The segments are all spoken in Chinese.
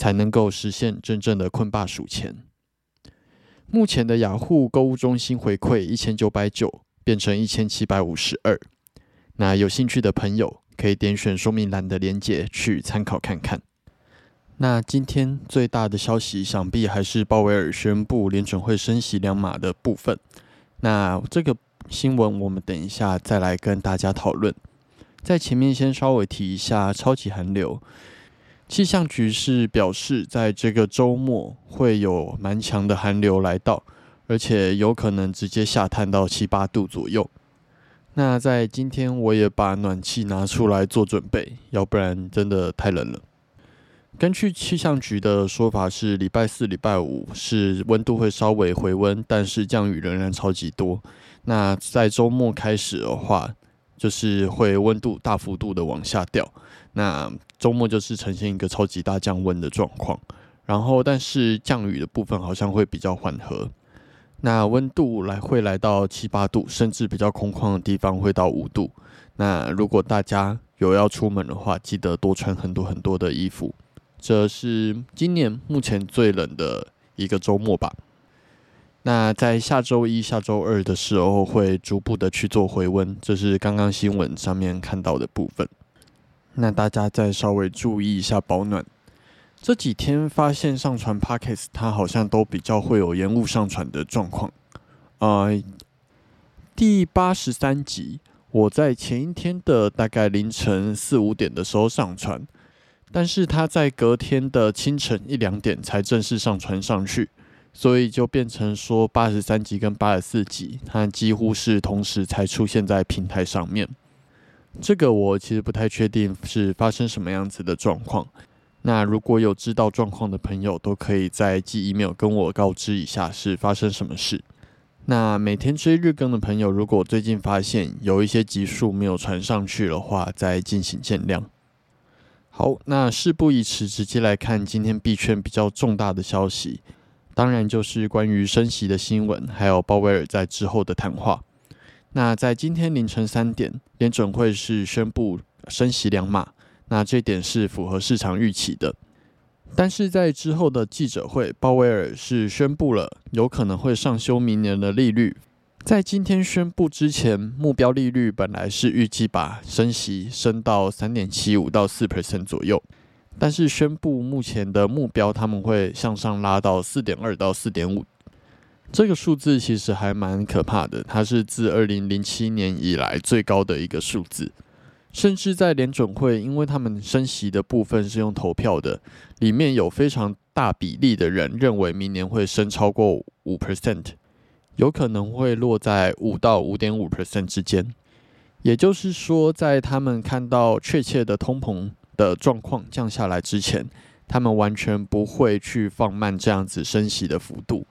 才能够实现真正的困霸数钱。目前的雅虎购物中心回馈一千九百九变成一千七百五十二。那有兴趣的朋友可以点选说明栏的链接去参考看看。那今天最大的消息，想必还是鲍威尔宣布联准会升息两码的部分。那这个新闻我们等一下再来跟大家讨论。在前面先稍微提一下超级寒流。气象局是表示，在这个周末会有蛮强的寒流来到，而且有可能直接下探到七八度左右。那在今天，我也把暖气拿出来做准备，要不然真的太冷了。根据气象局的说法，是礼拜四、礼拜五是温度会稍微回温，但是降雨仍然超级多。那在周末开始的话，就是会温度大幅度的往下掉。那周末就是呈现一个超级大降温的状况，然后但是降雨的部分好像会比较缓和，那温度来会来到七八度，甚至比较空旷的地方会到五度。那如果大家有要出门的话，记得多穿很多很多的衣服。这是今年目前最冷的一个周末吧。那在下周一下周二的时候会逐步的去做回温，这是刚刚新闻上面看到的部分。那大家再稍微注意一下保暖。这几天发现上传 p o c k e t 它好像都比较会有延误上传的状况。呃，第八十三集我在前一天的大概凌晨四五点的时候上传，但是它在隔天的清晨一两点才正式上传上去，所以就变成说八十三集跟八十四集它几乎是同时才出现在平台上面。这个我其实不太确定是发生什么样子的状况。那如果有知道状况的朋友，都可以在寄 email 跟我告知一下是发生什么事。那每天追日更的朋友，如果最近发现有一些集数没有传上去的话，再进行见谅。好，那事不宜迟，直接来看今天币圈比较重大的消息，当然就是关于升息的新闻，还有鲍威尔在之后的谈话。那在今天凌晨三点，联准会是宣布升息两码，那这点是符合市场预期的。但是在之后的记者会，鲍威尔是宣布了有可能会上修明年的利率。在今天宣布之前，目标利率本来是预计把升息升到三点七五到四 percent 左右，但是宣布目前的目标他们会向上拉到四点二到四点五。这个数字其实还蛮可怕的，它是自二零零七年以来最高的一个数字。甚至在联准会，因为他们升息的部分是用投票的，里面有非常大比例的人认为明年会升超过五 percent，有可能会落在五到五点五 percent 之间。也就是说，在他们看到确切的通膨的状况降下来之前，他们完全不会去放慢这样子升息的幅度。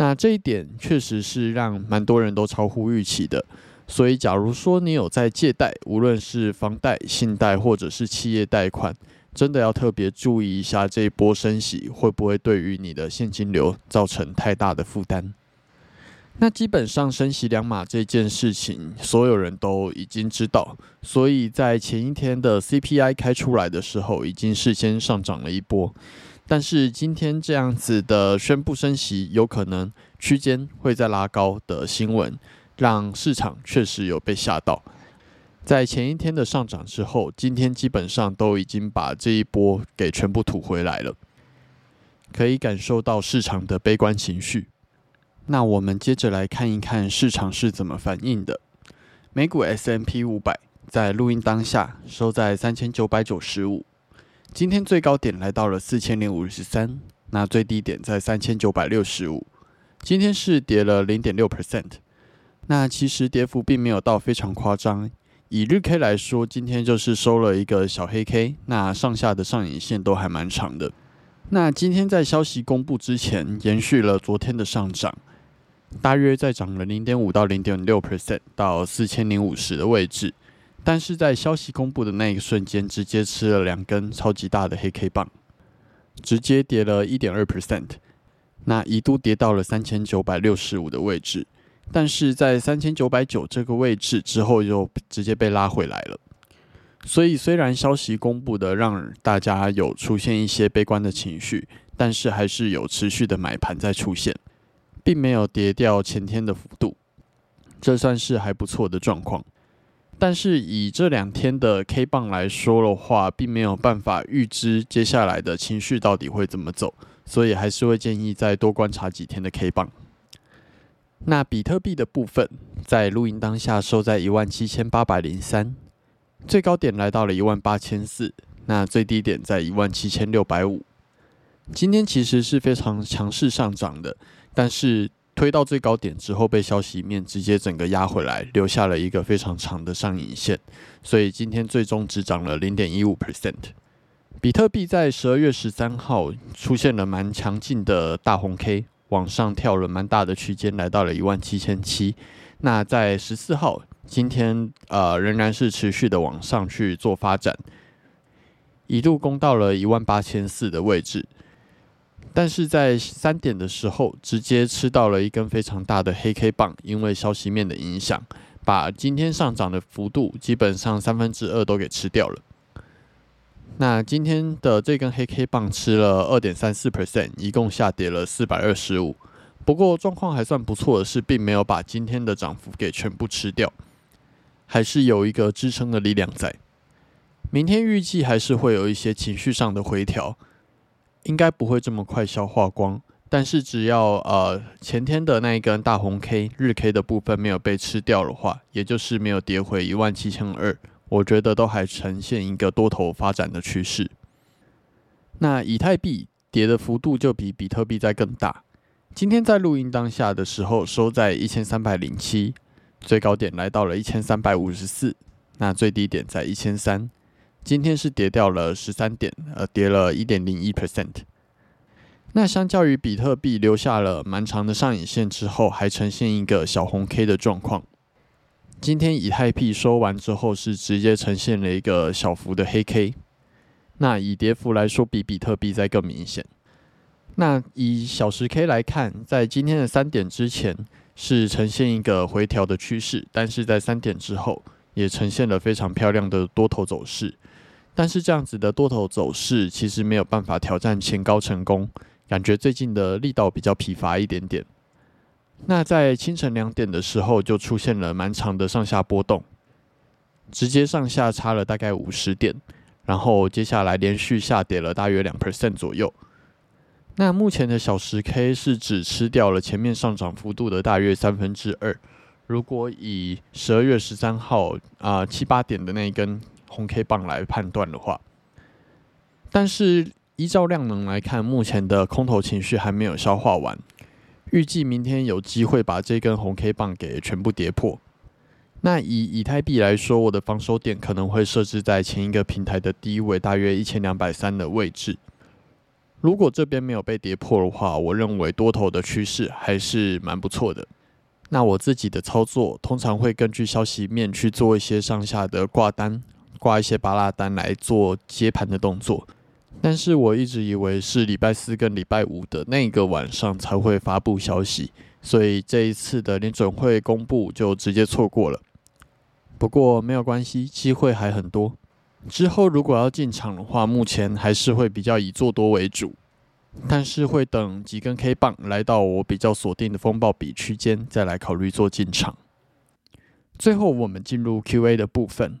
那这一点确实是让蛮多人都超乎预期的，所以假如说你有在借贷，无论是房贷、信贷或者是企业贷款，真的要特别注意一下这一波升息会不会对于你的现金流造成太大的负担。那基本上升息两码这件事情，所有人都已经知道，所以在前一天的 CPI 开出来的时候，已经事先上涨了一波。但是今天这样子的宣布升息，有可能区间会再拉高的新闻，让市场确实有被吓到。在前一天的上涨之后，今天基本上都已经把这一波给全部吐回来了，可以感受到市场的悲观情绪。那我们接着来看一看市场是怎么反应的。美股 S M P 五百在录音当下收在三千九百九十五，今天最高点来到了四千零五十三，那最低点在三千九百六十五，今天是跌了零点六 percent。那其实跌幅并没有到非常夸张，以日 K 来说，今天就是收了一个小黑 K，那上下的上影线都还蛮长的。那今天在消息公布之前，延续了昨天的上涨。大约在涨了零点五到零点六 percent 到四千零五十的位置，但是在消息公布的那一瞬间，直接吃了两根超级大的黑 K 棒，直接跌了一点二 percent，那一度跌到了三千九百六十五的位置，但是在三千九百九这个位置之后又直接被拉回来了。所以虽然消息公布的让大家有出现一些悲观的情绪，但是还是有持续的买盘在出现。并没有跌掉前天的幅度，这算是还不错的状况。但是以这两天的 K 棒来说的话，并没有办法预知接下来的情绪到底会怎么走，所以还是会建议再多观察几天的 K 棒。那比特币的部分，在录音当下收在一万七千八百零三，最高点来到了一万八千四，那最低点在一万七千六百五。今天其实是非常强势上涨的。但是推到最高点之后，被消息面直接整个压回来，留下了一个非常长的上影线，所以今天最终只涨了零点一五 percent。比特币在十二月十三号出现了蛮强劲的大红 K，往上跳了蛮大的区间，来到了一万七千七。那在十四号，今天呃仍然是持续的往上去做发展，一度攻到了一万八千四的位置。但是在三点的时候，直接吃到了一根非常大的黑 K 棒，因为消息面的影响，把今天上涨的幅度基本上三分之二都给吃掉了。那今天的这根黑 K 棒吃了二点三四 percent，一共下跌了四百二十五。不过状况还算不错的是，并没有把今天的涨幅给全部吃掉，还是有一个支撑的力量在。明天预计还是会有一些情绪上的回调。应该不会这么快消化光，但是只要呃前天的那一根大红 K 日 K 的部分没有被吃掉的话，也就是没有跌回一万七千二，我觉得都还呈现一个多头发展的趋势。那以太币跌的幅度就比比特币在更大，今天在录音当下的时候收在一千三百零七，最高点来到了一千三百五十四，那最低点在一千三。今天是跌掉了十三点，呃，跌了一点零一 percent。那相较于比特币留下了蛮长的上影线之后，还呈现一个小红 K 的状况。今天以太币收完之后，是直接呈现了一个小幅的黑 K。那以跌幅来说，比比特币在更明显。那以小时 K 来看，在今天的三点之前是呈现一个回调的趋势，但是在三点之后也呈现了非常漂亮的多头走势。但是这样子的多头走势其实没有办法挑战前高成功，感觉最近的力道比较疲乏一点点。那在清晨两点的时候就出现了蛮长的上下波动，直接上下差了大概五十点，然后接下来连续下跌了大约两 percent 左右。那目前的小时 K 是只吃掉了前面上涨幅度的大约三分之二。如果以十二月十三号啊七八点的那一根。红 K 棒来判断的话，但是依照量能来看，目前的空头情绪还没有消化完，预计明天有机会把这根红 K 棒给全部跌破。那以以太币来说，我的防守点可能会设置在前一个平台的低位，大约一千两百三的位置。如果这边没有被跌破的话，我认为多头的趋势还是蛮不错的。那我自己的操作通常会根据消息面去做一些上下的挂单。挂一些巴拉单来做接盘的动作。但是我一直以为是礼拜四跟礼拜五的那个晚上才会发布消息，所以这一次的联准会公布就直接错过了。不过没有关系，机会还很多。之后如果要进场的话，目前还是会比较以做多为主，但是会等几根 K 棒来到我比较锁定的风暴比区间，再来考虑做进场。最后我们进入 Q&A 的部分。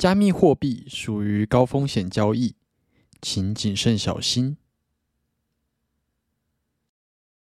加密货币属于高风险交易。请谨慎小心。